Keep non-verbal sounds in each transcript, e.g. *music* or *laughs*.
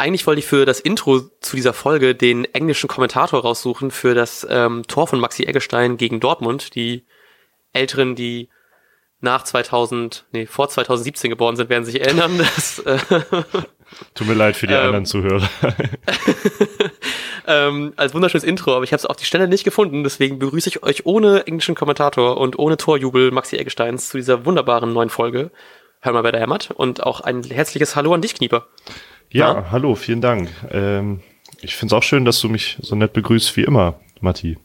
Eigentlich wollte ich für das Intro zu dieser Folge den englischen Kommentator raussuchen für das ähm, Tor von Maxi Eggestein gegen Dortmund. Die Älteren, die nach 2000, nee, vor 2017 geboren sind, werden sich erinnern. *laughs* Dass, äh, Tut mir leid für die ähm, anderen Zuhörer. *laughs* ähm, als wunderschönes Intro, aber ich habe es auf die Stelle nicht gefunden, deswegen begrüße ich euch ohne englischen Kommentator und ohne Torjubel Maxi Eggesteins zu dieser wunderbaren neuen Folge. Hör mal, wer da hämmert. Und auch ein herzliches Hallo an dich, Knieper. Ja, ja? hallo, vielen Dank. Ähm, ich finde es auch schön, dass du mich so nett begrüßt wie immer, Matti.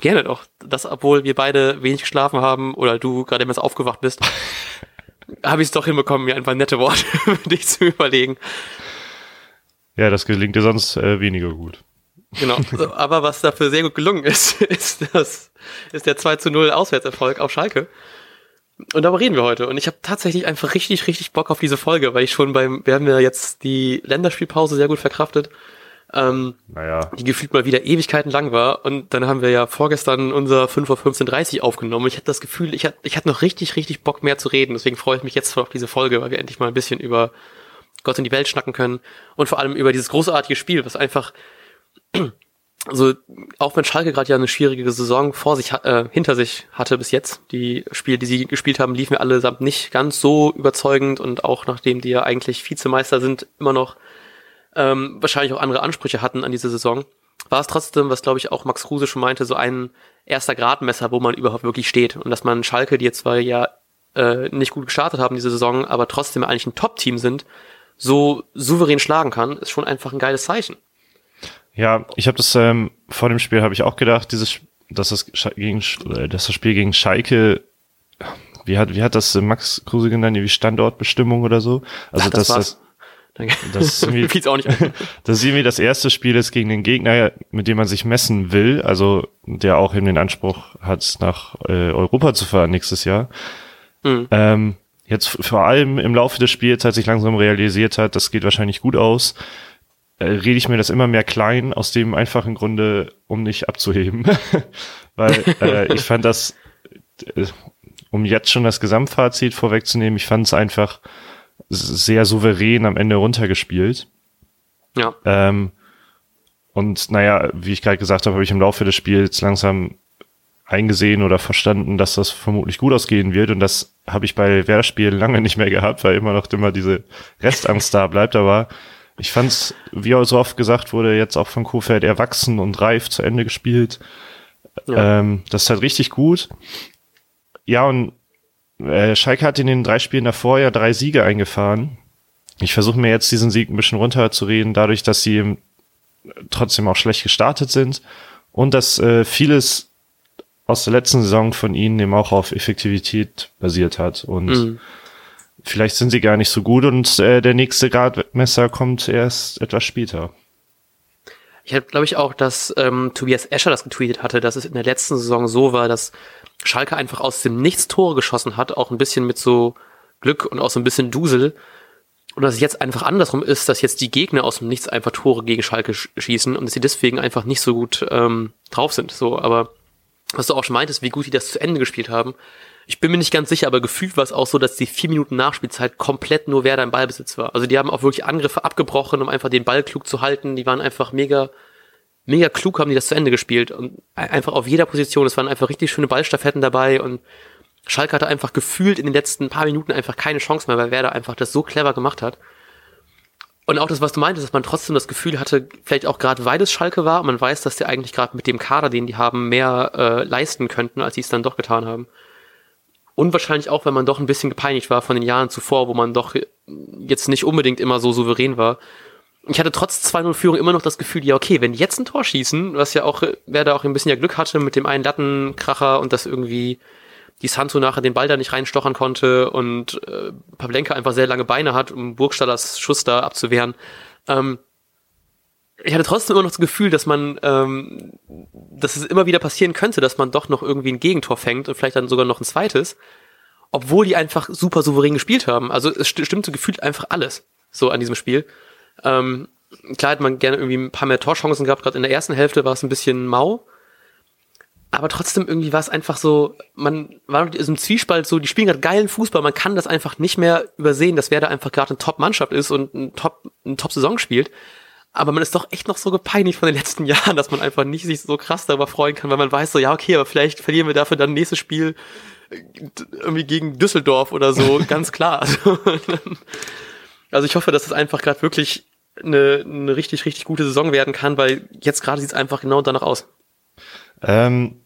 Gerne doch. Das, obwohl wir beide wenig geschlafen haben oder du gerade erst aufgewacht bist, *laughs* habe ich es doch hinbekommen, mir einfach nette Worte *laughs* für dich zu überlegen. Ja, das gelingt dir sonst äh, weniger gut. Genau, *laughs* so, aber was dafür sehr gut gelungen ist, ist, das, ist der 2 zu 0 Auswärtserfolg auf Schalke. Und darüber reden wir heute. Und ich habe tatsächlich einfach richtig, richtig Bock auf diese Folge, weil ich schon beim, wir haben ja jetzt die Länderspielpause sehr gut verkraftet ähm, naja. die gefühlt mal wieder Ewigkeiten lang war. Und dann haben wir ja vorgestern unser 5 Uhr 15.30 aufgenommen. Ich hatte das Gefühl, ich hatte, ich hatte noch richtig, richtig Bock mehr zu reden. Deswegen freue ich mich jetzt auf diese Folge, weil wir endlich mal ein bisschen über Gott in die Welt schnacken können. Und vor allem über dieses großartige Spiel, was einfach also auch wenn Schalke gerade ja eine schwierige Saison vor sich äh, hinter sich hatte bis jetzt, die Spiele, die sie gespielt haben, liefen mir allesamt nicht ganz so überzeugend und auch nachdem die ja eigentlich Vizemeister sind, immer noch ähm, wahrscheinlich auch andere Ansprüche hatten an diese Saison, war es trotzdem, was glaube ich auch Max Kruse schon meinte, so ein erster Gradmesser, wo man überhaupt wirklich steht. Und dass man Schalke, die jetzt zwar ja äh, nicht gut gestartet haben diese Saison, aber trotzdem eigentlich ein Top-Team sind, so souverän schlagen kann, ist schon einfach ein geiles Zeichen. Ja, ich habe das ähm, vor dem Spiel habe ich auch gedacht, dieses, dass das gegen, äh, dass das Spiel gegen Schalke wie hat, wie hat das Max Kruse genannt, wie Standortbestimmung oder so? Also, Ach, das dass das, das ist *laughs* irgendwie, auch nicht *laughs* das ist irgendwie das erste Spiel ist gegen den Gegner, mit dem man sich messen will, also der auch eben den Anspruch hat, nach äh, Europa zu fahren nächstes Jahr. Mhm. Ähm, jetzt vor allem im Laufe des Spiels, als ich langsam realisiert hat, das geht wahrscheinlich gut aus, äh, rede ich mir das immer mehr klein, aus dem einfachen Grunde, um nicht abzuheben. *laughs* Weil äh, ich fand das, äh, um jetzt schon das Gesamtfazit vorwegzunehmen, ich fand es einfach sehr souverän am Ende runtergespielt. Ja. Ähm, und naja, wie ich gerade gesagt habe, habe ich im Laufe des Spiels langsam eingesehen oder verstanden, dass das vermutlich gut ausgehen wird. Und das habe ich bei Werder-Spielen lange nicht mehr gehabt, weil immer noch immer diese Restangst da bleibt. Aber ich fand es, wie auch so oft gesagt wurde, jetzt auch von Kofeld erwachsen und reif zu Ende gespielt. Ja. Ähm, das ist halt richtig gut. Ja, und äh, Schalke hat in den drei Spielen davor ja drei Siege eingefahren. Ich versuche mir jetzt diesen Sieg ein bisschen runterzureden, dadurch, dass sie trotzdem auch schlecht gestartet sind und dass äh, vieles aus der letzten Saison von ihnen eben auch auf Effektivität basiert hat. Und mhm. Vielleicht sind sie gar nicht so gut und äh, der nächste Gradmesser kommt erst etwas später. Ich habe, glaube ich, auch, dass ähm, Tobias Escher das getweetet hatte, dass es in der letzten Saison so war, dass Schalke einfach aus dem Nichts Tore geschossen hat, auch ein bisschen mit so Glück und auch so ein bisschen Dusel. Und dass es jetzt einfach andersrum ist, dass jetzt die Gegner aus dem Nichts einfach Tore gegen Schalke schießen und dass sie deswegen einfach nicht so gut ähm, drauf sind. So, aber was du auch schon meintest, wie gut die das zu Ende gespielt haben. Ich bin mir nicht ganz sicher, aber gefühlt war es auch so, dass die vier Minuten Nachspielzeit komplett nur Werder im Ballbesitz war. Also die haben auch wirklich Angriffe abgebrochen, um einfach den Ball klug zu halten. Die waren einfach mega mega klug haben die das zu Ende gespielt und einfach auf jeder Position. Es waren einfach richtig schöne Ballstaffetten dabei und Schalke hatte einfach gefühlt in den letzten paar Minuten einfach keine Chance mehr, weil Werder einfach das so clever gemacht hat. Und auch das, was du meintest, dass man trotzdem das Gefühl hatte, vielleicht auch gerade weil es Schalke war, man weiß, dass die eigentlich gerade mit dem Kader, den die haben, mehr äh, leisten könnten, als sie es dann doch getan haben. Und wahrscheinlich auch, weil man doch ein bisschen gepeinigt war von den Jahren zuvor, wo man doch jetzt nicht unbedingt immer so souverän war ich hatte trotz 2-0-Führung immer noch das Gefühl, ja, okay, wenn die jetzt ein Tor schießen, was ja auch, wer da auch ein bisschen ja Glück hatte mit dem einen Lattenkracher und dass irgendwie die Santo nachher den Ball da nicht reinstochern konnte und äh, Pavlenka einfach sehr lange Beine hat, um Burgstallers Schuss da abzuwehren. Ähm, ich hatte trotzdem immer noch das Gefühl, dass man, ähm, dass es immer wieder passieren könnte, dass man doch noch irgendwie ein Gegentor fängt und vielleicht dann sogar noch ein zweites, obwohl die einfach super souverän gespielt haben. Also es stimmte gefühlt einfach alles so an diesem Spiel. Ähm, klar hätte man gerne irgendwie ein paar mehr Torchancen gehabt, gerade in der ersten Hälfte war es ein bisschen mau. aber trotzdem irgendwie war es einfach so, man war in diesem Zwiespalt so, die spielen gerade geilen Fußball, man kann das einfach nicht mehr übersehen, dass wer da einfach gerade eine Top-Mannschaft ist und ein Top, eine Top-Saison spielt. Aber man ist doch echt noch so gepeinigt von den letzten *laughs* Jahren, dass man einfach nicht sich so krass darüber freuen kann, weil man weiß so, ja, okay, aber vielleicht verlieren wir dafür dann nächstes Spiel äh, irgendwie gegen Düsseldorf oder so, *laughs* ganz klar. Also, *laughs* also ich hoffe, dass es einfach gerade wirklich eine, eine richtig, richtig gute Saison werden kann, weil jetzt gerade sieht es einfach genau danach aus. Ähm,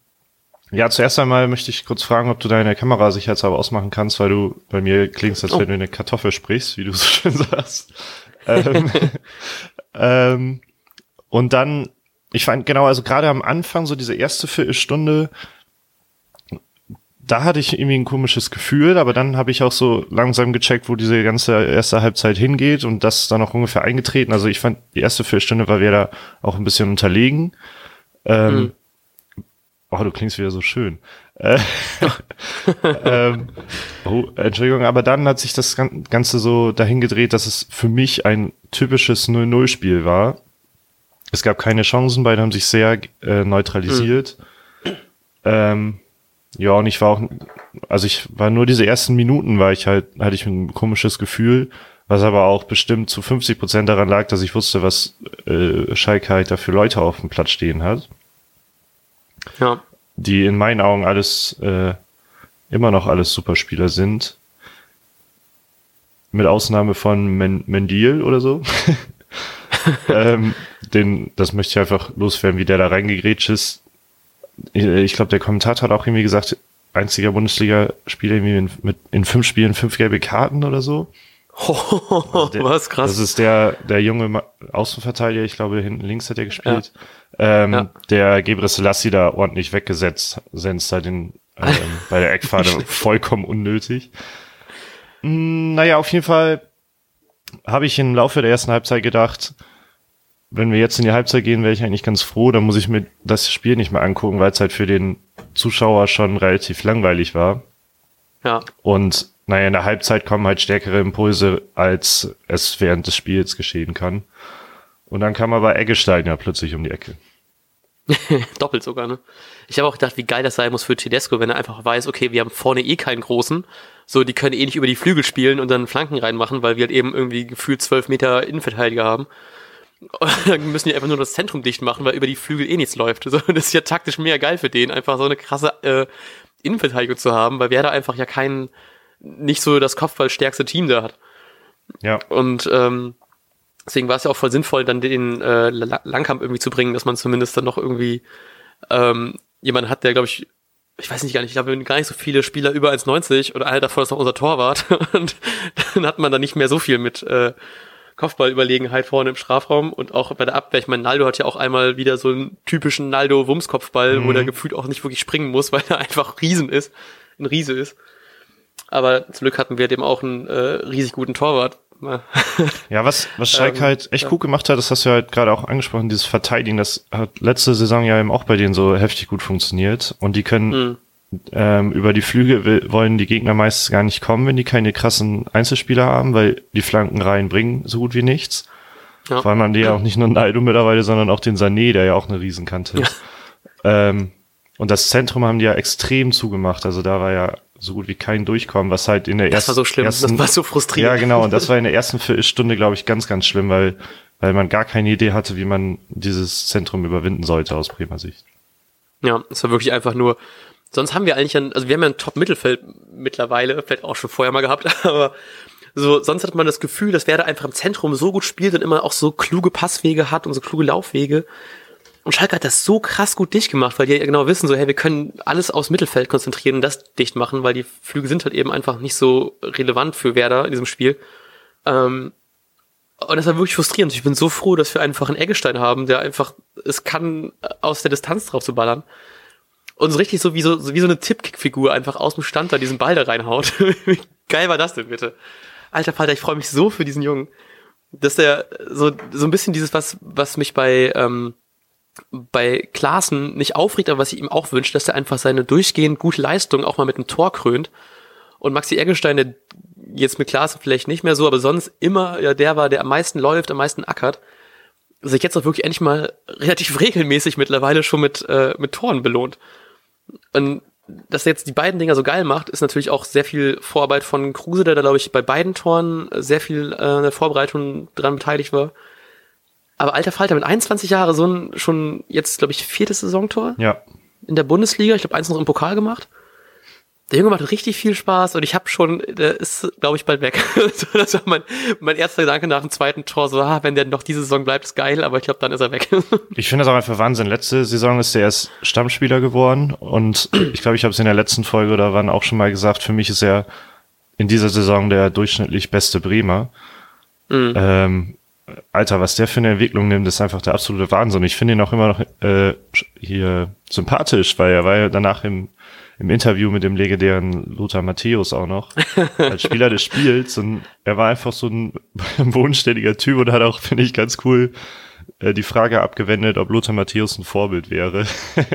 ja, zuerst einmal möchte ich kurz fragen, ob du deine Kamera sicherheitshalber ausmachen kannst, weil du bei mir klingst, als oh. wenn du eine Kartoffel sprichst, wie du so schön sagst. ähm, ähm, und dann, ich fand genau, also gerade am Anfang, so diese erste Viertelstunde, da hatte ich irgendwie ein komisches Gefühl, aber dann habe ich auch so langsam gecheckt, wo diese ganze erste Halbzeit hingeht und das dann auch ungefähr eingetreten. Also ich fand, die erste Viertelstunde war wir da auch ein bisschen unterlegen. Ähm, mhm. Oh, du klingst wieder so schön. Äh, *laughs* ähm, oh, Entschuldigung, aber dann hat sich das Ganze so dahin gedreht, dass es für mich ein typisches 0-0-Spiel war. Es gab keine Chancen, beide haben sich sehr äh, neutralisiert. Mhm. Ähm, ja, und ich war auch, also ich war nur diese ersten Minuten, war ich halt, hatte ich ein komisches Gefühl, was aber auch bestimmt zu 50 Prozent daran lag, dass ich wusste, was äh, Schalke halt da für Leute auf dem Platz stehen hat. Ja. Die in meinen Augen alles, äh, immer noch alles Superspieler sind. Mit Ausnahme von Men Mendil oder so. *laughs* ähm, den, das möchte ich einfach loswerden, wie der da reingegrätscht ist ich glaube, der Kommentator hat auch irgendwie gesagt, einziger Bundesliga-Spieler irgendwie in, mit, in fünf Spielen fünf gelbe Karten oder so. *laughs* Oh, der, was krass. Das ist der, der junge Außenverteidiger, ich glaube, hinten links hat er gespielt. Ja. Ähm, ja. Der Gebre Selassie da ordentlich weggesetzt, senzt da den, ähm, bei der Eckfahne *laughs* vollkommen unnötig. Hm, naja, auf jeden Fall habe ich im Laufe der ersten Halbzeit gedacht, wenn wir jetzt in die Halbzeit gehen, wäre ich eigentlich ganz froh. Dann muss ich mir das Spiel nicht mehr angucken, weil es halt für den Zuschauer schon relativ langweilig war. Ja. Und naja, in der Halbzeit kommen halt stärkere Impulse, als es während des Spiels geschehen kann. Und dann kam aber Eggestein ja plötzlich um die Ecke. *laughs* Doppelt sogar, ne? Ich habe auch gedacht, wie geil das sein muss für Tedesco, wenn er einfach weiß, okay, wir haben vorne eh keinen großen, so die können eh nicht über die Flügel spielen und dann Flanken reinmachen, weil wir halt eben irgendwie gefühlt zwölf Meter Innenverteidiger haben. *laughs* dann müssen die einfach nur das Zentrum dicht machen, weil über die Flügel eh nichts läuft. das ist ja taktisch mega geil für den, einfach so eine krasse äh, Innenverteidigung zu haben, weil wer da einfach ja kein, nicht so das Kopfballstärkste Team da hat. Ja. Und ähm, deswegen war es ja auch voll sinnvoll, dann den äh, Langkamp irgendwie zu bringen, dass man zumindest dann noch irgendwie ähm, jemanden hat, der, glaube ich, ich weiß nicht gar nicht, ich glaube, gar nicht so viele Spieler über 1,90 und einer davon ist noch unser Torwart. *laughs* Und dann hat man da nicht mehr so viel mit äh, Kopfballüberlegenheit vorne im Strafraum und auch bei der Abwehr. Ich meine, Naldo hat ja auch einmal wieder so einen typischen Naldo-Wumms-Kopfball, mhm. wo der gefühlt auch nicht wirklich springen muss, *laughs* weil er einfach Riesen ist, ein Riese ist. Aber zum Glück hatten wir dem auch einen äh, riesig guten Torwart. *laughs* ja, was, was Schalke ähm, halt echt ja. gut gemacht hat, das hast du ja halt gerade auch angesprochen, dieses Verteidigen, das hat letzte Saison ja eben auch bei denen so heftig gut funktioniert und die können mhm ähm, über die Flüge will, wollen die Gegner meistens gar nicht kommen, wenn die keine krassen Einzelspieler haben, weil die Flanken reinbringen so gut wie nichts. Ja. Vor allem haben die ja auch nicht nur Naido mittlerweile, sondern auch den Sané, der ja auch eine Riesenkante ist. Ja. Ähm, und das Zentrum haben die ja extrem zugemacht. Also da war ja so gut wie kein Durchkommen, was halt in der ersten. Das war so schlimm, ersten, das war so frustrierend. Ja, genau. Und das war in der ersten Viertelstunde, glaube ich, ganz, ganz schlimm, weil, weil man gar keine Idee hatte, wie man dieses Zentrum überwinden sollte aus Bremer Sicht. Ja, es war wirklich einfach nur, sonst haben wir eigentlich ein, also wir haben ja ein Top-Mittelfeld mittlerweile, vielleicht auch schon vorher mal gehabt, *laughs* aber so, sonst hat man das Gefühl, dass Werder einfach im Zentrum so gut spielt und immer auch so kluge Passwege hat und so kluge Laufwege. Und Schalke hat das so krass gut dicht gemacht, weil die ja genau wissen, so, hey, wir können alles aufs Mittelfeld konzentrieren und das dicht machen, weil die Flüge sind halt eben einfach nicht so relevant für Werder in diesem Spiel. Ähm, und das war wirklich frustrierend. Ich bin so froh, dass wir einfach einen Eggestein haben, der einfach es kann, aus der Distanz drauf zu ballern und so richtig so wie so, so wie so eine Tippkick-Figur einfach aus dem Stand da diesen Ball da reinhaut. wie *laughs* geil war das denn bitte? Alter Vater, ich freue mich so für diesen Jungen. Dass der so, so ein bisschen dieses, was, was mich bei, ähm, bei Klaassen nicht aufregt, aber was ich ihm auch wünsche, dass er einfach seine durchgehend gute Leistung auch mal mit einem Tor krönt. Und Maxi Eggestein, der jetzt mit Klaassen vielleicht nicht mehr so, aber sonst immer ja der war, der am meisten läuft, am meisten ackert, sich jetzt auch wirklich endlich mal relativ regelmäßig mittlerweile schon mit, äh, mit Toren belohnt. Und dass er jetzt die beiden Dinger so geil macht, ist natürlich auch sehr viel Vorarbeit von Kruse, der da, glaube ich, bei beiden Toren sehr viel äh, der Vorbereitung dran beteiligt war. Aber alter Falter, mit 21 Jahren so ein schon jetzt, glaube ich, viertes Saisontor Ja. in der Bundesliga. Ich glaube, eins noch im Pokal gemacht. Der Junge macht richtig viel Spaß und ich habe schon, der ist, glaube ich, bald weg. *laughs* das war mein, mein erster Gedanke nach dem zweiten Tor, so, ah, wenn der noch diese Saison bleibt, ist geil, aber ich glaube, dann ist er weg. *laughs* Ich finde das auch einfach Wahnsinn. Letzte Saison ist er erst Stammspieler geworden und *clears throat* ich glaube, ich habe es in der letzten Folge oder wann auch schon mal gesagt, für mich ist er in dieser Saison der durchschnittlich beste Bremer. Ähm, Alter, was der für eine Entwicklung nimmt, ist einfach der absolute Wahnsinn. Ich finde ihn auch immer noch äh, hier sympathisch, weil er war ja danach im, im Interview mit dem legendären Lothar Matthäus auch noch *laughs* als Spieler des Spiels und er war einfach so ein *laughs* bodenständiger Typ und hat auch, finde ich, ganz cool äh, die Frage abgewendet, ob Lothar Matthäus ein Vorbild wäre. *laughs*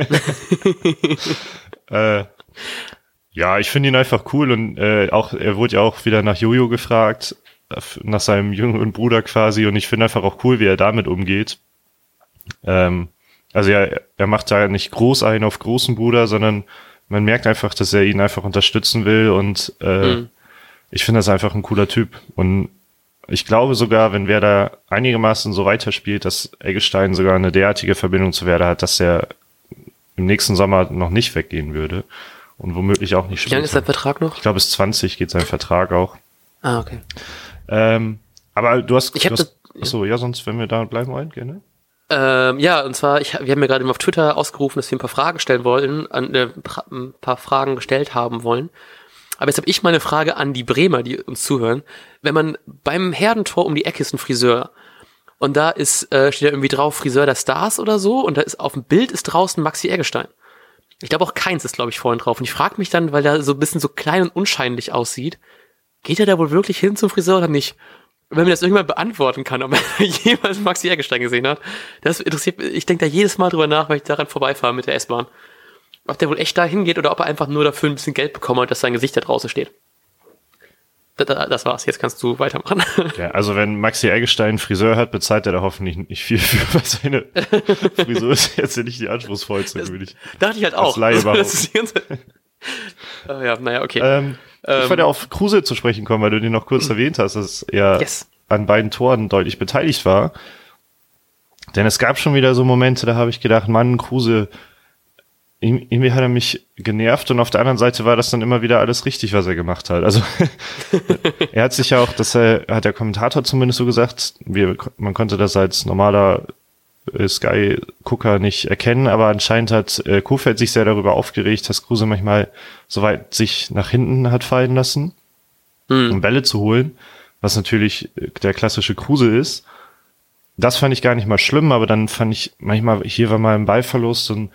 äh, ja, ich finde ihn einfach cool und äh, auch er wurde ja auch wieder nach Jojo gefragt, nach seinem jüngeren Bruder quasi und ich finde einfach auch cool, wie er damit umgeht. Ähm, also ja, er macht da nicht groß einen auf großen Bruder, sondern man merkt einfach, dass er ihn einfach unterstützen will und äh, Mhm. ich finde das einfach ein cooler Typ und ich glaube sogar, wenn Werder einigermaßen so weiterspielt, dass Eggestein sogar eine derartige Verbindung zu Werder hat, dass er im nächsten Sommer noch nicht weggehen würde und womöglich auch nicht Wie lange ist der Vertrag noch? Ich glaube, bis 20 geht sein Vertrag auch. Ah, okay. Ähm, aber du hast, Ich du hast das- achso, ja, sonst, wenn wir da bleiben wollen, gerne. Ähm, ja, und zwar, ich, wir haben ja gerade eben auf Twitter ausgerufen, dass wir ein paar Fragen stellen wollen, an, äh, ein paar Fragen gestellt haben wollen. Aber jetzt habe ich mal eine Frage an die Bremer, die uns zuhören. Wenn man beim Herdentor um die Ecke ist ein Friseur und da ist, äh, steht da irgendwie drauf Friseur der Stars oder so und da ist auf dem Bild ist draußen Maxi Eggestein. Ich glaube auch keins ist, glaube ich, vorhin drauf. Und ich frage mich dann, weil er so ein bisschen so klein und unscheinlich aussieht, geht er da wohl wirklich hin zum Friseur oder nicht? wenn mir das irgendwann beantworten kann, ob er *laughs* jemals Maxi Eggestein gesehen hat, das interessiert mich. Ich denke da jedes Mal drüber nach, weil ich daran vorbeifahre mit der S-Bahn. Ob der wohl echt da hingeht oder ob er einfach nur dafür ein bisschen Geld bekommen hat, dass sein Gesicht da draußen steht. Da- da- Das war's, jetzt kannst du weitermachen. *laughs* Ja, also wenn Maxi Eggestein Friseur hat, bezahlt er da hoffentlich nicht viel für, weil seine *laughs* Frisur ist jetzt nicht die anspruchsvollste, würde ich. Dachte ich halt auch. Laie Also, das ist die ganze oh, ja, naja, okay. Ähm, ich Ähm, wollte auf Kruse zu sprechen kommen, weil du den noch kurz erwähnt hast, dass er Yes. an beiden Toren deutlich beteiligt war. Denn es gab schon wieder so Momente, da habe ich gedacht, Mann, Kruse, irgendwie hat er mich genervt und auf der anderen Seite war das dann immer wieder alles richtig, was er gemacht hat. Also *laughs* er hat sich ja auch, das hat der Kommentator zumindest so gesagt, wir, man konnte das als normaler Sky-Gucker nicht erkennen, aber anscheinend hat äh, Kofeld sich sehr darüber aufgeregt, dass Kruse manchmal so weit sich nach hinten hat fallen lassen, um Bälle zu holen, was natürlich äh, der klassische Kruse ist. Das fand ich gar nicht mal schlimm, aber dann fand ich manchmal, hier war mal ein Ballverlust und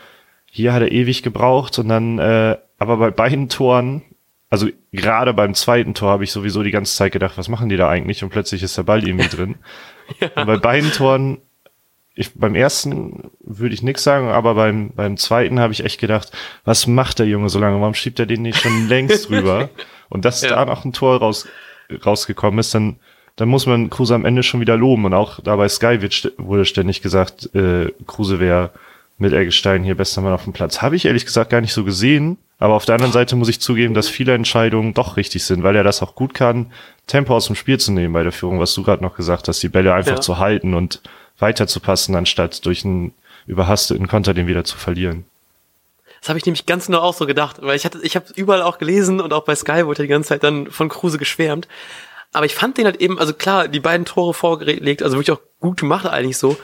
hier hat er ewig gebraucht und dann, äh, aber bei beiden Toren, also gerade beim zweiten Tor habe ich sowieso die ganze Zeit gedacht, was machen die da eigentlich? Und plötzlich ist der Ball irgendwie drin. *laughs* Und bei beiden Toren, ich, beim ersten würde ich nichts sagen, aber beim, beim zweiten habe ich echt gedacht, was macht der Junge so lange? Warum schiebt er den nicht schon *laughs* längst rüber? Und dass Ja. da noch ein Tor raus, rausgekommen ist, dann, dann muss man Kruse am Ende schon wieder loben. Und auch da bei Sky wird, wurde ständig gesagt, äh, Kruse wäre mit Eggestein hier bester Mann auf dem Platz. Habe ich ehrlich gesagt gar nicht so gesehen. Aber auf der anderen Seite muss ich zugeben, dass viele Entscheidungen doch richtig sind, weil er das auch gut kann, Tempo aus dem Spiel zu nehmen bei der Führung, was du gerade noch gesagt hast, die Bälle einfach Ja. zu halten und weiterzupassen, anstatt durch einen überhasteten Konter den wieder zu verlieren. Das habe ich nämlich ganz genau auch so gedacht, weil ich hatte, ich habe überall auch gelesen und auch bei Sky wurde die ganze Zeit dann von Kruse geschwärmt. Aber ich fand den halt eben, also klar, die beiden Tore vorgelegt, also wirklich auch gut gemacht eigentlich so.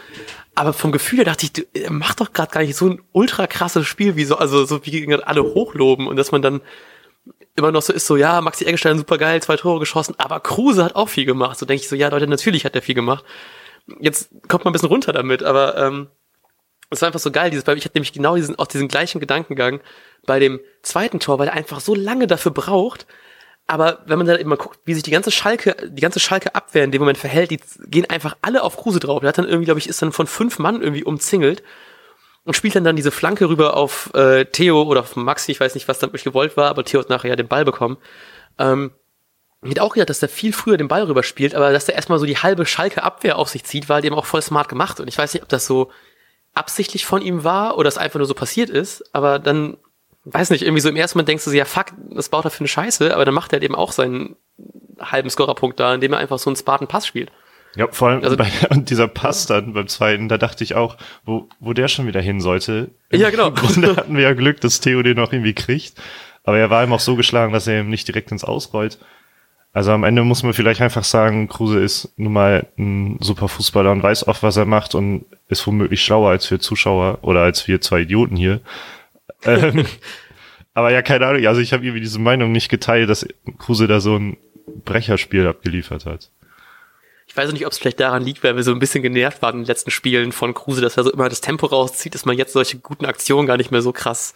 Aber vom Gefühl her dachte ich, er macht doch gerade gar nicht so ein ultra krasses Spiel, wie so, also so wie gerade alle hochloben und dass man dann immer noch so ist, so ja, Maxi Eggestein super geil, zwei Tore geschossen, aber Kruse hat auch viel gemacht. So denke ich so, ja Leute, natürlich hat er viel gemacht. Jetzt kommt man ein bisschen runter damit, aber ähm, es war einfach so geil, dieses, weil ich hatte nämlich genau diesen, auch diesen gleichen Gedankengang bei dem zweiten Tor, weil er einfach so lange dafür braucht. Aber wenn man dann mal guckt, wie sich die ganze Schalke, die ganze Schalke Abwehr in dem Moment verhält, die gehen einfach alle auf Kruse drauf. Der hat dann irgendwie, glaube ich, ist dann von fünf Mann irgendwie umzingelt und spielt dann dann diese Flanke rüber auf äh, Theo oder auf Maxi, ich weiß nicht, was damit gewollt war, aber Theo hat nachher ja den Ball bekommen. Ähm, hätte auch gedacht, dass der viel früher den Ball rüber spielt, aber dass der erstmal so die halbe Schalke Abwehr auf sich zieht, war halt eben auch voll smart gemacht. Und ich weiß nicht, ob das so absichtlich von ihm war oder es einfach nur so passiert ist, aber dann weiß nicht, irgendwie so im ersten Moment denkst du so, ja fuck, das baut er für eine Scheiße, aber dann macht er halt eben auch seinen halben Scorerpunkt da, indem er einfach so einen spartan Pass spielt. Ja, vor allem also, bei, *laughs* und dieser Pass dann beim zweiten, da dachte ich auch, wo, wo der schon wieder hin sollte. Ja, genau. Im *laughs* Grunde hatten wir ja Glück, dass Theo den noch irgendwie kriegt. Aber er war ihm auch so geschlagen, dass er ihm nicht direkt ins Ausrollt. Also am Ende muss man vielleicht einfach sagen, Kruse ist nun mal ein super Fußballer und weiß oft, was er macht und ist womöglich schlauer als wir Zuschauer oder als wir zwei Idioten hier. *laughs* ähm, aber ja, keine Ahnung, also ich habe irgendwie diese Meinung nicht geteilt, dass Kruse da so ein Brecherspiel abgeliefert hat. Ich weiß nicht, ob es vielleicht daran liegt, weil wir so ein bisschen genervt waren in den letzten Spielen von Kruse, dass er so immer das Tempo rauszieht, dass man jetzt solche guten Aktionen gar nicht mehr so krass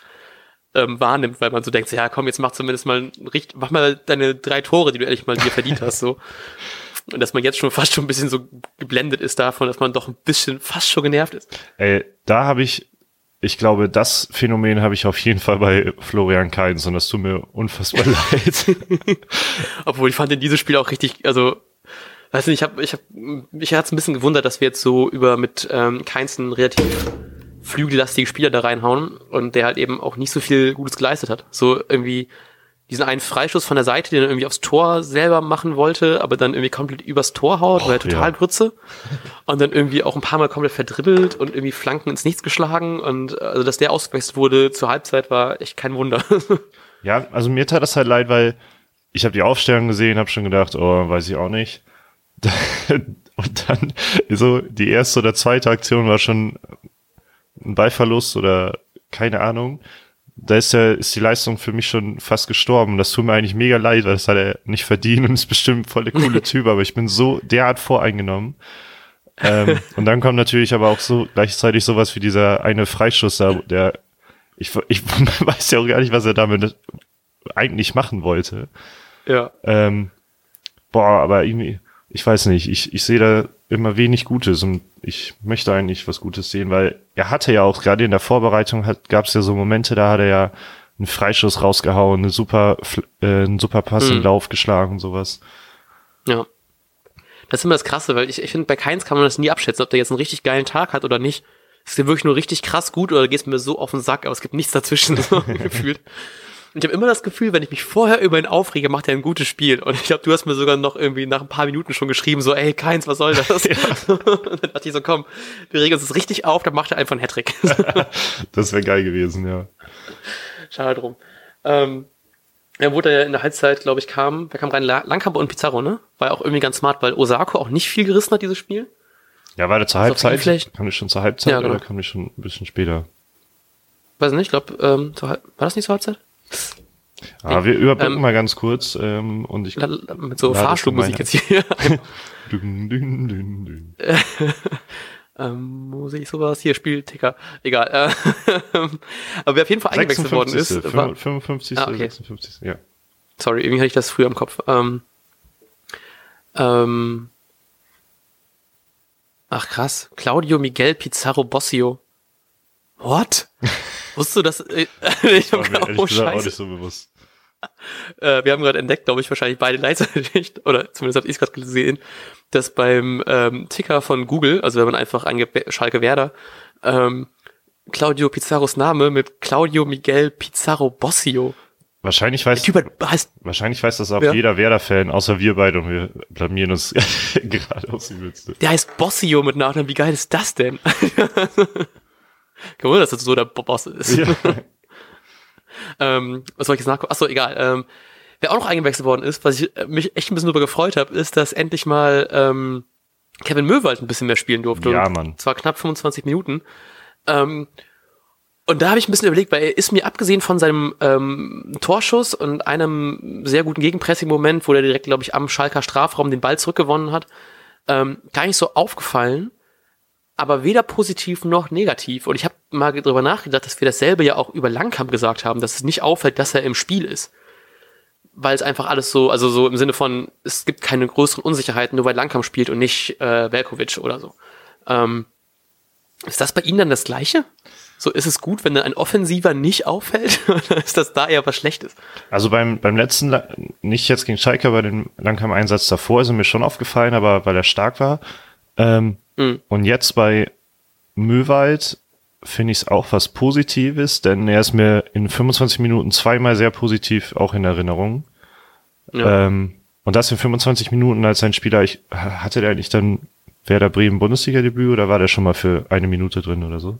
ähm, wahrnimmt, weil man so denkt, ja komm, jetzt mach zumindest mal richtig, mach mal deine drei Tore, die du ehrlich mal dir verdient hast, so. Und dass man jetzt schon fast schon ein bisschen so geblendet ist davon, dass man doch ein bisschen fast schon genervt ist. Ey, da habe ich, ich glaube, das Phänomen habe ich auf jeden Fall bei Florian Kainz und das tut mir unfassbar *laughs* leid. *laughs* Obwohl ich fand in diesem Spiel auch richtig, also weiß nicht, ich habe, ich habe, mich hat's ein bisschen gewundert, dass wir jetzt so über mit ähm, Kainz einen relativ flügellastige Spieler da reinhauen und der halt eben auch nicht so viel Gutes geleistet hat. So irgendwie diesen einen Freischuss von der Seite, den er irgendwie aufs Tor selber machen wollte, aber dann irgendwie komplett übers Tor haut, weil er total ja. Grütze. Und dann irgendwie auch ein paar Mal komplett verdribbelt und irgendwie Flanken ins Nichts geschlagen. Und also, dass der ausgewechselt wurde zur Halbzeit, war echt kein Wunder. *laughs* Ja, also mir tat das halt leid, weil ich habe die Aufstellung gesehen, habe schon gedacht, oh, weiß ich auch nicht. *laughs* Und dann so die erste oder zweite Aktion war schon ein Ballverlust oder keine Ahnung, da ist ja, ist die Leistung für mich schon fast gestorben. Das tut mir eigentlich mega leid, weil das hat er nicht verdient und ist bestimmt voll der coole *laughs* Typ, aber ich bin so derart voreingenommen. ähm, *laughs* und dann kommt natürlich aber auch so gleichzeitig sowas wie dieser eine Freischuss da, der, ich, ich *laughs* weiß ja auch gar nicht, was er damit eigentlich machen wollte. Ja. Ähm, boah, aber irgendwie, ich weiß nicht, ich, ich sehe da immer wenig Gutes und ich möchte eigentlich was Gutes sehen, weil er hatte ja auch gerade in der Vorbereitung gab es ja so Momente, da hat er ja einen Freischuss rausgehauen, eine super, äh, einen super Pass mhm. im Lauf geschlagen, sowas. Ja. Das ist immer das Krasse, weil ich, ich finde, bei Keins kann man das nie abschätzen, ob der jetzt einen richtig geilen Tag hat oder nicht. Ist der wirklich nur richtig krass gut oder geht es mir so auf den Sack, aber es gibt nichts dazwischen, *laughs* so *laughs* gefühlt. Und ich habe immer das Gefühl, wenn ich mich vorher über ihn aufrege, macht er ein gutes Spiel. Und ich glaube, du hast mir sogar noch irgendwie nach ein paar Minuten schon geschrieben, so, ey, Keins, was soll das? *laughs* Ja. Und *laughs* dann dachte ich so, komm, wir regen uns das richtig auf, dann macht er einfach einen Hattrick. *laughs* das wäre geil gewesen, ja. Schade drum. Ähm, er wurde ja in der Halbzeit, glaube ich, kam, wer kam rein? Langkamp und Pizarro, ne? War ja auch irgendwie ganz smart, weil Osako auch nicht viel gerissen hat, dieses Spiel. Ja, war der zur also Halbzeit? Kam ich schon zur Halbzeit ja, genau. oder kam ich schon ein bisschen später? Weiß nicht, ich glaube, ähm, war das nicht zur Halbzeit? Aber wir überbrücken ähm, mal ganz kurz ähm, und ich mit so Fahrstuhlmusik jetzt hier. *laughs* *laughs* dün, dün, dün, dün. *laughs* ähm, Musik sowas hier spielt Ticker. Egal. Äh, aber wer auf jeden Fall eingewechselt worden ist, war 55. Ah, okay. 56. Ja. Sorry, irgendwie hatte ich das früher im Kopf. Ähm, ähm, ach krass, Claudio Miguel Pizarro Bossio. What? *laughs* Wusstest du *laughs* das? Äh, ich war mir oh, Scheiße. auch nicht so bewusst. Äh, wir haben gerade entdeckt, glaube ich, wahrscheinlich beide *laughs* gleichzeitig, oder zumindest habe ich es gerade gesehen, dass beim ähm, Ticker von Google, also wenn man einfach eingibt Schalke Werder, ähm, Claudio Pizarros Name mit Claudio Miguel Pizarro Bossio. Wahrscheinlich weiß, heißt, wahrscheinlich weiß das auch ja. jeder Werder-Fan, außer wir beide und wir blamieren uns gerade aus dem Witz. Der heißt Bossio mit Nachnamen, wie geil ist das denn? Kein Wunder, dass das so der Boss ist. Ja. *laughs* ähm, was soll ich jetzt nachgucken? Achso, egal. Ähm, wer auch noch eingewechselt worden ist, was ich äh, mich echt ein bisschen darüber gefreut habe, ist, dass endlich mal ähm, Kevin Möwald ein bisschen mehr spielen durfte. Ja, Mann. Zwar knapp 25 Minuten. Ähm, und da habe ich ein bisschen überlegt, weil er ist mir abgesehen von seinem ähm, Torschuss und einem sehr guten Gegenpressing-Moment, wo er direkt, glaube ich, am Schalker Strafraum den Ball zurückgewonnen hat, ähm, gar nicht so aufgefallen aber weder positiv noch negativ. Und ich habe mal darüber nachgedacht, dass wir dasselbe ja auch über Langkamp gesagt haben, dass es nicht auffällt, dass er im Spiel ist. Weil es einfach alles so, also so im Sinne von, es gibt keine größeren Unsicherheiten, nur weil Langkamp spielt und nicht äh, Velkovic oder so. Ähm, ist das bei Ihnen dann das Gleiche? So ist es gut, wenn dann ein Offensiver nicht auffällt? *laughs* Oder ist das da eher was Schlechtes? Also beim, beim letzten, nicht jetzt gegen Schalke, bei dem Langkamp-Einsatz davor ist er mir schon aufgefallen, aber weil er stark war. Ähm, Mhm. Und jetzt bei Möwald finde ich es auch was Positives, denn er ist mir in 25 Minuten zweimal sehr positiv auch in Erinnerung. Ja. Ähm, und das in 25 Minuten als ein Spieler, ich, hatte der eigentlich dann Werder Bremen Bundesliga-Debüt oder war der schon mal für eine Minute drin oder so?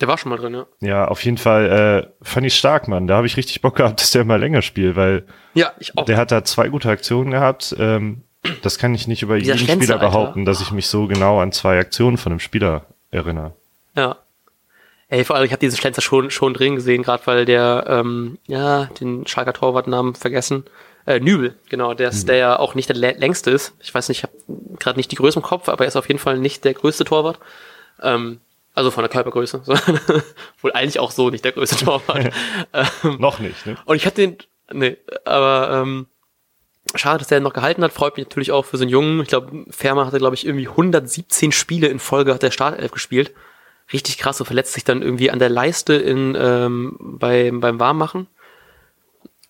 Der war schon mal drin, ja. Ja, auf jeden Fall äh, fand ich stark, Mann. Da habe ich richtig Bock gehabt, dass der mal länger spielt, weil ja, ich auch. der hat da zwei gute Aktionen gehabt. Ähm, das kann ich nicht über Dieser jeden Schlenzer, Spieler behaupten, Alter. dass ich mich so genau an zwei Aktionen von einem Spieler erinnere. Ja. Ey, vor allem, ich habe diesen Schlenzer schon, schon drin gesehen, gerade weil der, ähm, ja, den Schalker Torwartnamen vergessen. Äh, Nübel, genau, der, ist, der ja auch nicht der längste ist. Ich weiß nicht, ich habe gerade nicht die Größe im Kopf, aber er ist auf jeden Fall nicht der größte Torwart. Ähm, also von der Körpergröße. *laughs* Wohl eigentlich auch so nicht der größte Torwart. *laughs* ähm, noch nicht, ne? Und ich hatte den, nee, aber ähm, schade, dass der noch gehalten hat. Freut mich natürlich auch für so einen Jungen. Ich glaube, Fermer hatte, glaube ich, irgendwie 117 Spiele in Folge hat der Startelf gespielt. Richtig krass, so verletzt sich dann irgendwie an der Leiste in, ähm, bei, beim Warmmachen.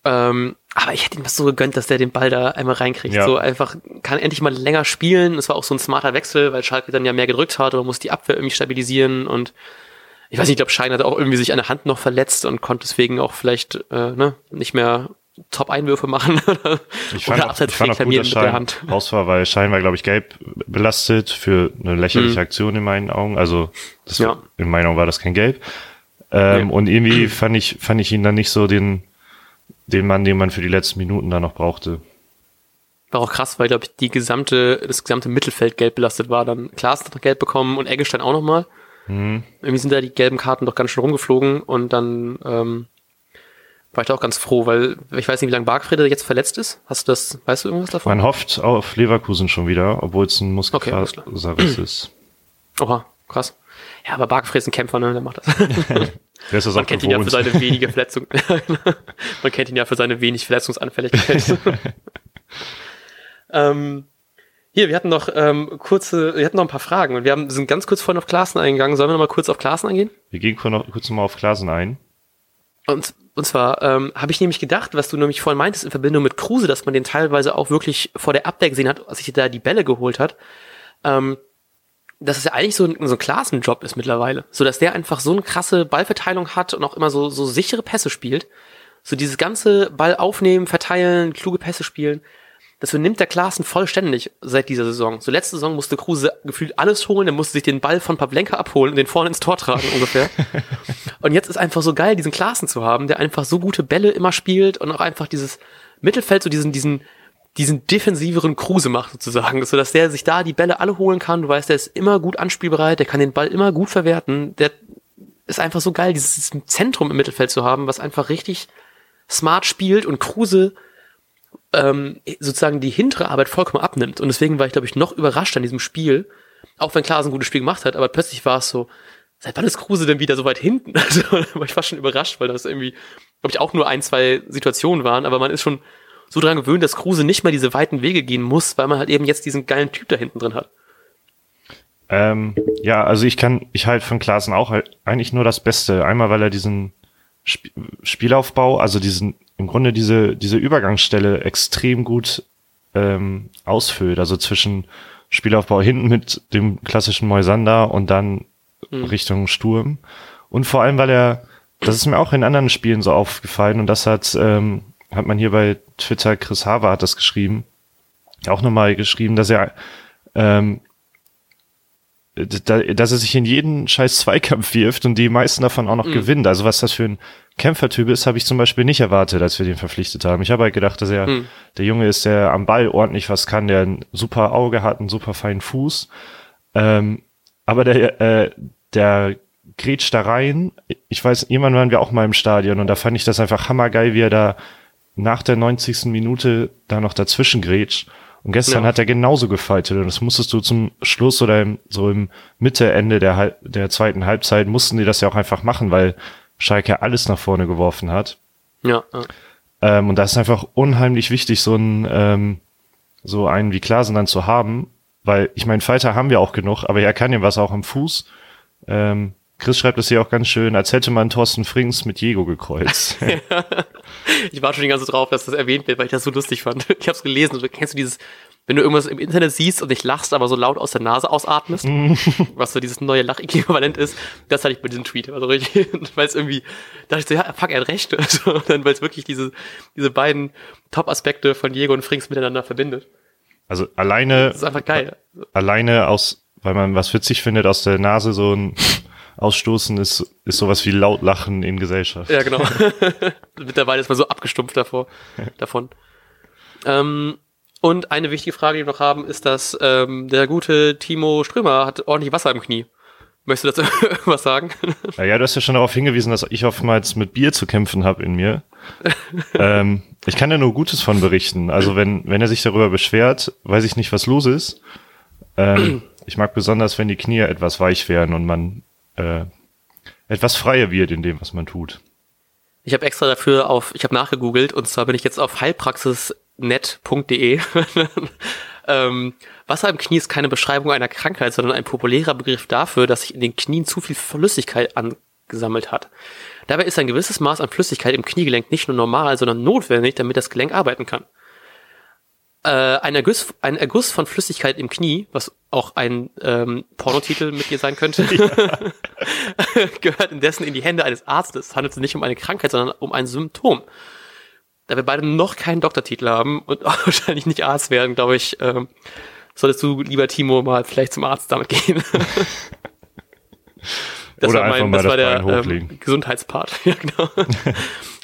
Ähm, aber ich hätte ihm das so gegönnt, dass der den Ball da einmal reinkriegt. Ja. So einfach, kann endlich mal länger spielen. Es war auch so ein smarter Wechsel, weil Schalke dann ja mehr gedrückt hat oder muss die Abwehr irgendwie stabilisieren und ich weiß nicht, ich glaube, Schein hat auch irgendwie sich eine Hand noch verletzt und konnte deswegen auch vielleicht äh, ne, nicht mehr Top-Einwürfe machen. ich fand, fand auch gut, dass Schein raus war, weil Schein war, glaube ich, gelb belastet für eine lächerliche mhm. Aktion in meinen Augen. Also das ja. war, in meinen Augen war das kein Gelb. Ähm, nee. Und irgendwie fand ich, fand ich ihn dann nicht so den den Mann, den man für die letzten Minuten da noch brauchte. War auch krass, weil, glaube ich, die gesamte, das gesamte Mittelfeld gelb belastet war. Dann Klaas hat noch gelb bekommen und Eggestein auch nochmal. Mhm. Irgendwie sind da die gelben Karten doch ganz schön rumgeflogen und dann ähm, war ich da auch ganz froh, weil ich weiß nicht, wie lange Bargfrede jetzt verletzt ist. Hast du das, weißt du irgendwas davon? Man hofft auf Leverkusen schon wieder, obwohl es ein Muskelfaserriss okay, *clears throat* ist. Oha, krass. Ja, aber Bargfrede ist ein Kämpfer, ne? Der macht das. *laughs* Der ist das Man kennt gewohnt. ihn ja für seine wenige *laughs* Verletzung. *laughs* Man kennt ihn ja für seine wenig Verletzungsanfälligkeit. ähm, hier, wir hatten noch ähm, kurze, wir hatten noch ein paar Fragen und wir haben, sind ganz kurz vorhin auf Klassen eingegangen. Sollen wir noch mal kurz auf Klassen eingehen? Wir gehen kurz noch mal auf Klassen ein. Und, und zwar ähm, habe ich nämlich gedacht, was du nämlich vorhin meintest in Verbindung mit Kruse, dass man den teilweise auch wirklich vor der Abwehr gesehen hat, als sich da die Bälle geholt hat. Ähm, dass es ja eigentlich so ein, so ein Klassenjob ist mittlerweile. So dass der einfach so eine krasse Ballverteilung hat und auch immer so, so sichere Pässe spielt. So dieses ganze Ball aufnehmen, verteilen, kluge Pässe spielen. Das übernimmt der Klaassen vollständig seit dieser Saison. So letzte Saison musste Kruse gefühlt alles holen, er musste sich den Ball von Pavlenka abholen und den vorne ins Tor tragen ungefähr. *laughs* und jetzt ist einfach so geil, diesen Klaassen zu haben, der einfach so gute Bälle immer spielt und auch einfach dieses Mittelfeld, so diesen, diesen diesen defensiveren Kruse macht sozusagen, so dass der sich da die Bälle alle holen kann. Du weißt, der ist immer gut anspielbereit, der kann den Ball immer gut verwerten. Der ist einfach so geil, dieses Zentrum im Mittelfeld zu haben, was einfach richtig smart spielt und Kruse ähm, sozusagen die hintere Arbeit vollkommen abnimmt. Und deswegen war ich, glaube ich, noch überrascht an diesem Spiel, auch wenn Klaas ein gutes Spiel gemacht hat, aber plötzlich war es so, seit wann ist Kruse denn wieder so weit hinten? *laughs* Also war ich fast schon überrascht, weil das irgendwie, glaube ich, auch nur ein, zwei Situationen waren, aber man ist schon so dran gewöhnt, dass Kruse nicht mehr diese weiten Wege gehen muss, weil man halt eben jetzt diesen geilen Typ da hinten drin hat. Ähm, ja, also ich kann, ich halt von Klaasen auch halt eigentlich nur das Beste. Einmal, weil er diesen Sp Spielaufbau, also diesen, im Grunde diese, diese Übergangsstelle extrem gut ähm, ausfüllt. Also zwischen Spielaufbau hinten mit dem klassischen Moisander und dann mhm. Richtung Sturm. Und vor allem, weil er, das ist mir auch in anderen Spielen so aufgefallen und das hat ähm, hat man hier bei Twitter, Chris Haver hat das geschrieben, auch nochmal geschrieben, dass er, ähm, dass er sich in jeden scheiß Zweikampf wirft und die meisten davon auch noch mhm. gewinnt. Also was das für ein Kämpfertyp ist, habe ich zum Beispiel nicht erwartet, als wir den verpflichtet haben. Ich habe halt gedacht, dass er mhm. der Junge ist, der am Ball ordentlich was kann, der ein super Auge hat, einen super feinen Fuß. Ähm, aber der, äh, der grätscht da rein. Ich weiß, irgendwann waren wir auch mal im Stadion und da fand ich das einfach hammergeil, wie er da nach der 90. Minute da noch dazwischen grätscht. Und gestern ja. hat er genauso gefaltet und das musstest du zum Schluss oder im, so im Mitte, Ende der, der zweiten Halbzeit mussten die das ja auch einfach machen, weil Schalke alles nach vorne geworfen hat. Ja. Ähm, und da ist einfach unheimlich wichtig, so ein ähm, so einen wie Klasen dann zu haben, weil ich meine, Falter haben wir auch genug, aber er kann ja was auch am Fuß. Ähm, Chris schreibt es hier auch ganz schön, als hätte man Thorsten Frings mit Diego gekreuzt. *laughs* ich war schon die ganze drauf, dass das erwähnt wird, weil ich das so lustig fand. *laughs* Ich habe es gelesen. Kennst du dieses, wenn du irgendwas im Internet siehst und nicht lachst, aber so laut aus der Nase ausatmest, *laughs* was so dieses neue Lach-Äquivalent ist, das hatte ich bei diesem Tweet. Also richtig, weil es irgendwie, dachte ich so, ja, fuck, er hat recht. Also, dann, weil es wirklich diese, diese beiden Top-Aspekte von Diego und Frings miteinander verbindet. Also alleine. Das ist einfach geil. Alleine aus, weil man was witzig findet, aus der Nase so ein Ausstoßen ist, ist sowas wie laut lachen in Gesellschaft. Ja, genau. *laughs* Mittlerweile ist man so abgestumpft davor, *laughs* davon. Ähm, und eine wichtige Frage, die wir noch haben, ist, dass ähm, der gute Timo Strömer hat ordentlich Wasser im Knie. Möchtest du dazu *laughs* irgendwas sagen? Ja, du hast ja schon darauf hingewiesen, dass ich oftmals mit Bier zu kämpfen habe in mir. ähm, ich kann ja nur Gutes von berichten. Also wenn, wenn er sich darüber beschwert, weiß ich nicht, was los ist. Ähm, ich mag besonders, wenn die Knie etwas weich werden und man äh, etwas freier wird in dem, was man tut. Ich habe extra dafür auf, ich habe nachgegoogelt und zwar bin ich jetzt auf heilpraxisnet.de. *laughs* ähm, Wasser im Knie ist keine Beschreibung einer Krankheit, sondern ein populärer Begriff dafür, dass sich in den Knien zu viel Flüssigkeit angesammelt hat. Dabei ist ein gewisses Maß an Flüssigkeit im Kniegelenk nicht nur normal, sondern notwendig, damit das Gelenk arbeiten kann äh, ein, Erguss, ein Erguss von Flüssigkeit im Knie, was auch ein ähm, Pornotitel mit dir sein könnte, *laughs* gehört indessen in die Hände eines Arztes. Es handelt sich nicht um eine Krankheit, sondern um ein Symptom. Da wir beide noch keinen Doktortitel haben und *laughs* auch wahrscheinlich nicht Arzt werden, glaube ich, ähm, solltest du, lieber Timo, mal vielleicht zum Arzt damit gehen. *laughs* das Oder war mein, das war der ähm, Gesundheitspart. ja, genau.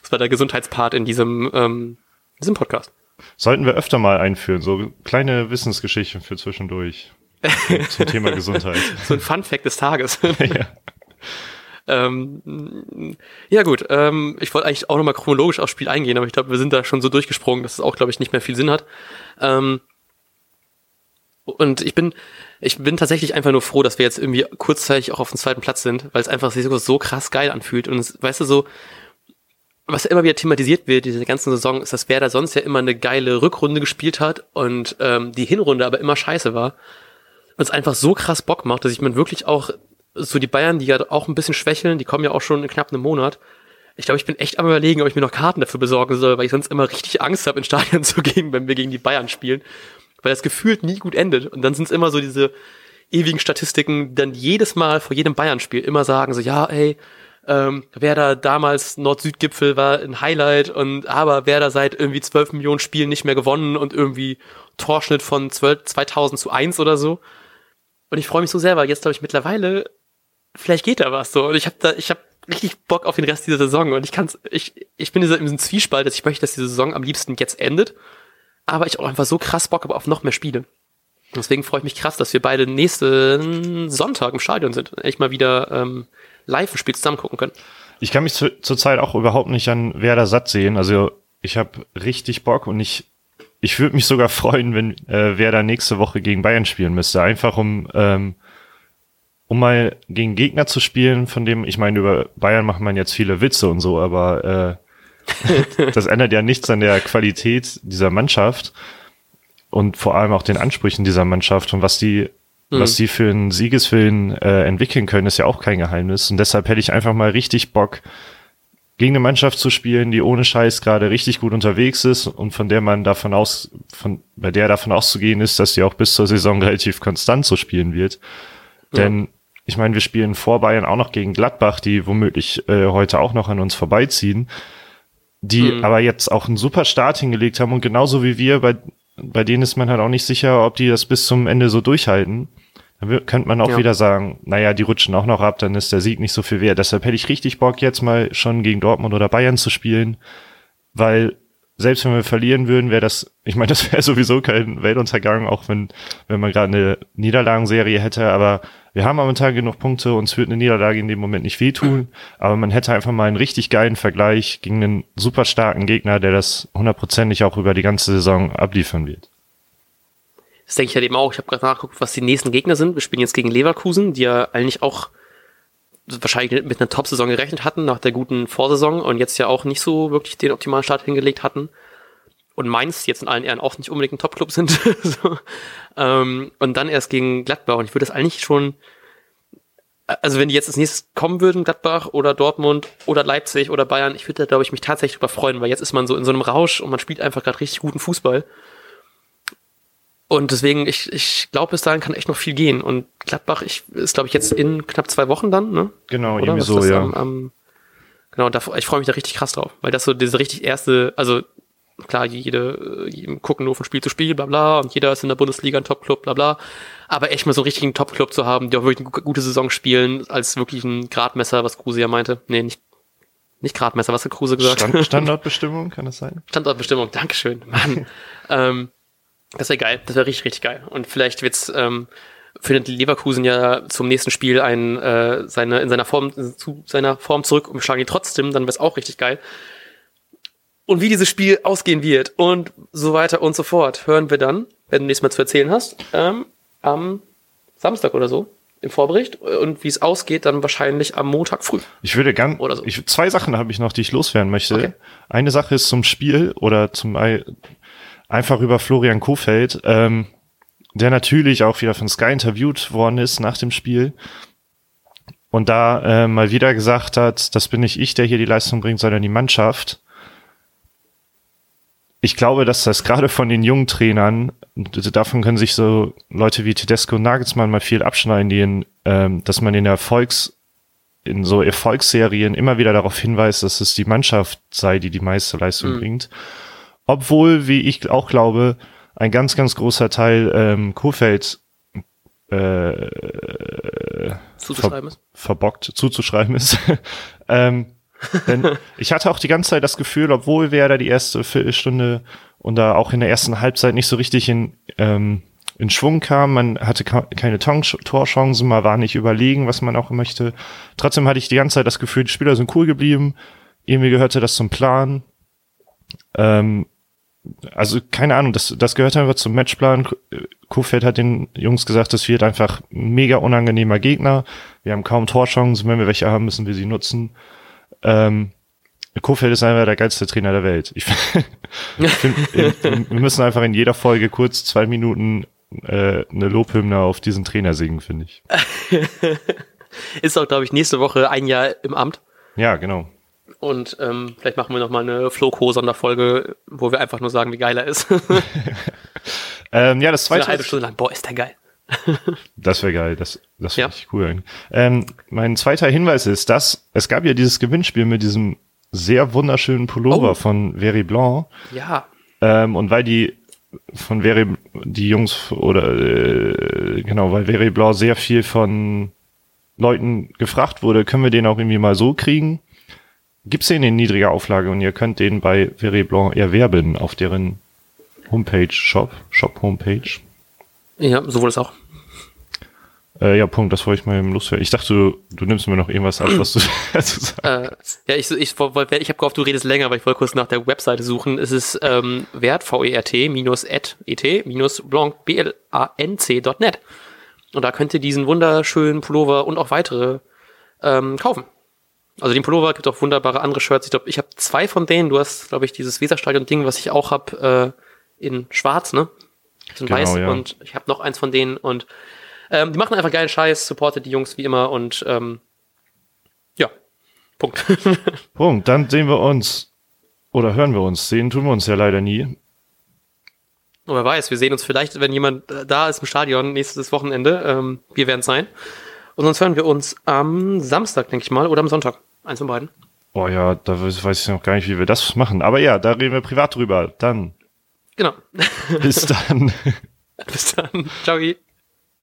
das war der Gesundheitspart in diesem, ähm, diesem Podcast. Sollten wir öfter mal einführen, so kleine Wissensgeschichten für zwischendurch. Zum- Thema *laughs* Gesundheit. So ein Fun Fact des Tages. *laughs* ja. Ähm, ja gut, ähm, ich wollte eigentlich auch nochmal chronologisch aufs Spiel eingehen, aber ich glaube, wir sind da schon so durchgesprungen, dass es auch, glaube ich, nicht mehr viel Sinn hat. Ähm, und ich bin, ich bin tatsächlich einfach nur froh, dass wir jetzt irgendwie kurzzeitig auch auf dem zweiten Platz sind, weil es einfach sich so, so krass geil anfühlt. Und es, weißt du, so, was immer wieder thematisiert wird, diese ganze Saison, ist, dass Werder sonst ja immer eine geile Rückrunde gespielt hat und ähm, die Hinrunde aber immer scheiße war. Und es einfach so krass Bock macht, dass ich mir wirklich auch so die Bayern, die ja auch ein bisschen schwächeln, die kommen ja auch schon in knapp einem Monat. Ich glaube, ich bin echt am überlegen, ob ich mir noch Karten dafür besorgen soll, weil ich sonst immer richtig Angst habe, ins Stadion *laughs* zu gehen, wenn wir gegen die Bayern spielen. Weil das gefühlt nie gut endet. Und dann sind es immer so diese ewigen Statistiken, die dann jedes Mal vor jedem Bayern-Spiel immer sagen, so, ja, ey, ähm, Werder damals Nord-Süd-Gipfel war ein Highlight und aber Werder seit irgendwie 12 Millionen Spielen nicht mehr gewonnen und irgendwie Torschnitt von 12, 2000 zu 1 oder so. Und ich freue mich so sehr, weil jetzt glaube ich mittlerweile, vielleicht geht da was so. Und ich habe da, ich habe richtig Bock auf den Rest dieser Saison und ich kann's, ich, ich bin in diesem Zwiespalt, dass ich möchte, dass die Saison am liebsten jetzt endet, aber ich auch einfach so krass Bock habe auf noch mehr Spiele. Deswegen freue ich mich krass, dass wir beide nächsten Sonntag im Stadion sind echt mal wieder ähm, live ein Spiel zusammen gucken können. Ich kann mich zu, zurzeit auch überhaupt nicht an Werder satt sehen. Also ich habe richtig Bock und ich, ich würde mich sogar *laughs* freuen, wenn äh, Werder nächste Woche gegen Bayern spielen müsste. Einfach um, ähm, um mal gegen Gegner zu spielen, von dem, ich meine, über Bayern macht man jetzt viele Witze und so, aber äh, *laughs* das ändert ja nichts an der Qualität dieser Mannschaft und vor allem auch den Ansprüchen dieser Mannschaft und was die was die für einen Siegeswillen äh, entwickeln können, ist ja auch kein Geheimnis. Und deshalb hätte ich einfach mal richtig Bock, gegen eine Mannschaft zu spielen, die ohne Scheiß gerade richtig gut unterwegs ist und von der man davon aus, von, bei der davon auszugehen ist, dass sie auch bis zur Saison *laughs* relativ konstant so spielen wird. Denn ich meine, wir spielen vor Bayern auch noch gegen Gladbach, die womöglich äh, heute auch noch an uns vorbeiziehen, die Mhm. aber jetzt auch einen super Start hingelegt haben und genauso wie wir, bei, bei denen ist man halt auch nicht sicher, ob die das bis zum Ende so durchhalten. Dann könnte man auch Ja. wieder sagen, naja, die rutschen auch noch ab, dann ist der Sieg nicht so viel wert. Deshalb hätte ich richtig Bock, jetzt mal schon gegen Dortmund oder Bayern zu spielen, weil selbst wenn wir verlieren würden, wäre das, ich meine, das wäre *laughs* sowieso kein Weltuntergang, auch wenn, wenn man gerade eine Niederlagenserie hätte, aber wir haben momentan genug Punkte, uns wird eine Niederlage in dem Moment nicht wehtun, aber man hätte einfach mal einen richtig geilen Vergleich gegen einen super starken Gegner, der das hundertprozentig auch über die ganze Saison abliefern wird. Das denke ich halt eben auch. Ich habe gerade nachgeguckt, was die nächsten Gegner sind. Wir spielen jetzt gegen Leverkusen, die ja eigentlich auch wahrscheinlich mit einer Top-Saison gerechnet hatten nach der guten Vorsaison und jetzt ja auch nicht so wirklich den optimalen Start hingelegt hatten. Und Mainz jetzt in allen Ehren auch nicht unbedingt ein Top-Club sind. *laughs* so. ähm, und dann erst gegen Gladbach. Und ich würde das eigentlich schon, also wenn die jetzt als nächstes kommen würden, Gladbach oder Dortmund oder Leipzig oder Bayern, ich würde da, glaube ich, mich tatsächlich drüber freuen, weil jetzt ist man so in so einem Rausch und man spielt einfach gerade richtig guten Fußball. Und deswegen, ich, ich glaube, bis dahin kann echt noch viel gehen. Und Gladbach ich, ist, glaube ich, jetzt in knapp zwei Wochen dann, ne? Genau, Oder? irgendwie so, ja. Am, am, genau, da, ich freue mich da richtig krass drauf, weil das so diese richtig erste, also klar, jede, äh, gucken nur von Spiel zu Spiel, bla bla, und jeder ist in der Bundesliga ein Top-Club, bla bla. Aber echt mal so richtig einen Top-Club zu haben, die auch wirklich eine gu- gute Saison spielen, als wirklich ein Gradmesser, was Kruse ja meinte. Nee, nicht, nicht Gradmesser, was hat Kruse gesagt? Stand, *laughs* Standortbestimmung, kann das sein? Standortbestimmung, Dankeschön, Mann. *laughs* ähm, das wäre geil, das wäre richtig, richtig geil. Und vielleicht wird's, ähm, findet Leverkusen ja zum nächsten Spiel ein, äh, seine, in seiner Form, zu seiner Form zurück und wir schlagen ihn trotzdem, dann wäre es auch richtig geil. Und wie dieses Spiel ausgehen wird und so weiter und so fort, hören wir dann, wenn du nächstes Mal zu erzählen hast, ähm, am Samstag oder so, im Vorbericht. Und wie es ausgeht, dann wahrscheinlich am Montag früh. Ich würde gern, Oder so. ich, zwei Sachen habe ich noch, die ich loswerden möchte. Okay. Eine Sache ist zum Spiel oder zum einfach über Florian Kofeld, ähm, der natürlich auch wieder von Sky interviewt worden ist nach dem Spiel und da äh, mal wieder gesagt hat, das bin nicht ich, der hier die Leistung bringt, sondern die Mannschaft. Ich glaube, dass das gerade von den jungen Trainern, davon können sich so Leute wie Tedesco und Nagelsmann mal viel abschneiden, die in, ähm, dass man in Erfolgs, in so Erfolgsserien immer wieder darauf hinweist, dass es die Mannschaft sei, die die meiste Leistung bringt. Obwohl, wie ich auch glaube, ein ganz, ganz großer Teil ähm, Kofeld äh, Zuzuschreiben ist. verbockt zuzuschreiben ist. *laughs* ähm, denn ich hatte auch die ganze Zeit das Gefühl, obwohl wir da die erste Viertelstunde und da auch in der ersten Halbzeit nicht so richtig in, ähm, in Schwung kam, man hatte keine Torchancen, man war nicht überlegen, was man auch möchte. Trotzdem hatte ich die ganze Zeit das Gefühl, die Spieler sind cool geblieben, irgendwie gehörte das zum Plan. Ähm, also keine Ahnung, das, das gehört einfach zum Matchplan. Kofeld hat den Jungs gesagt, das wird einfach ein mega unangenehmer Gegner. Wir haben kaum Torchancen, wenn wir welche haben, müssen wir sie nutzen. Ähm, Kofeld ist einfach der geilste Trainer der Welt. Ich *laughs* find, in, wir müssen einfach in jeder Folge kurz zwei Minuten äh, eine Lobhymne auf diesen Trainer singen, finde ich. *laughs* Ist auch, glaube ich, nächste Woche ein Jahr im Amt. Ja, genau. Und ähm, vielleicht machen wir noch mal eine Flo-Co-Sonderfolge, wo wir einfach nur sagen, wie geil er ist. *laughs* Ähm, ja, das eine zweite. halbe Stunde lang. Boah, ist der geil. *laughs* Das wäre geil, das, das wäre Ja. richtig cool. Ähm, mein zweiter Hinweis ist, dass es gab ja dieses Gewinnspiel mit diesem sehr wunderschönen Pullover Oh. von Very Blanc. Ja. Ähm, und weil die von Very, die Jungs oder äh, genau, weil Very Blanc sehr viel von Leuten gefragt wurde, können wir den auch irgendwie mal so kriegen. Gibt's den in niedriger Auflage und ihr könnt den bei Very Blanc erwerben auf deren Homepage, Shop, Shop Homepage. Ja, so wurde es auch. Äh, ja, Punkt, das wollte ich mal eben loswerden. Ich dachte, du, du nimmst mir noch irgendwas ab, was du *clears throat* *laughs* dazu sagst. Äh, ja, ich, ich, wollt- ich habe gehofft, du redest länger, weil ich wollte kurz nach der Webseite suchen. Es ist ähm, wert, V-E-R-T, minus et, et, minus blanc, B-L-A-N-C.net. Und da könnt ihr diesen wunderschönen Pullover und auch weitere ähm, kaufen. Also den Pullover gibt auch wunderbare andere Shirts. Ich glaube, ich habe zwei von denen. Du hast, glaube ich, dieses Weserstadion-Ding, was ich auch habe, äh, in schwarz, ne? In Genau, weiß. ja. Und ich habe noch eins von denen. Und ähm, die machen einfach geilen Scheiß, supportet die Jungs wie immer. Und ähm, ja, Punkt. *laughs* Punkt, dann sehen wir uns oder hören wir uns. Sehen tun wir uns ja leider nie. Und wer weiß, wir sehen uns vielleicht, wenn jemand äh, da ist im Stadion nächstes Wochenende. Ähm, wir werden es sein. Und sonst hören wir uns am Samstag, denke ich mal, oder am Sonntag. Eins von beiden. Oh ja, da weiß weiß ich noch gar nicht, wie wir das machen. Aber ja, da reden wir privat drüber. Dann. Genau. Bis dann. *laughs* Bis dann. Ciao.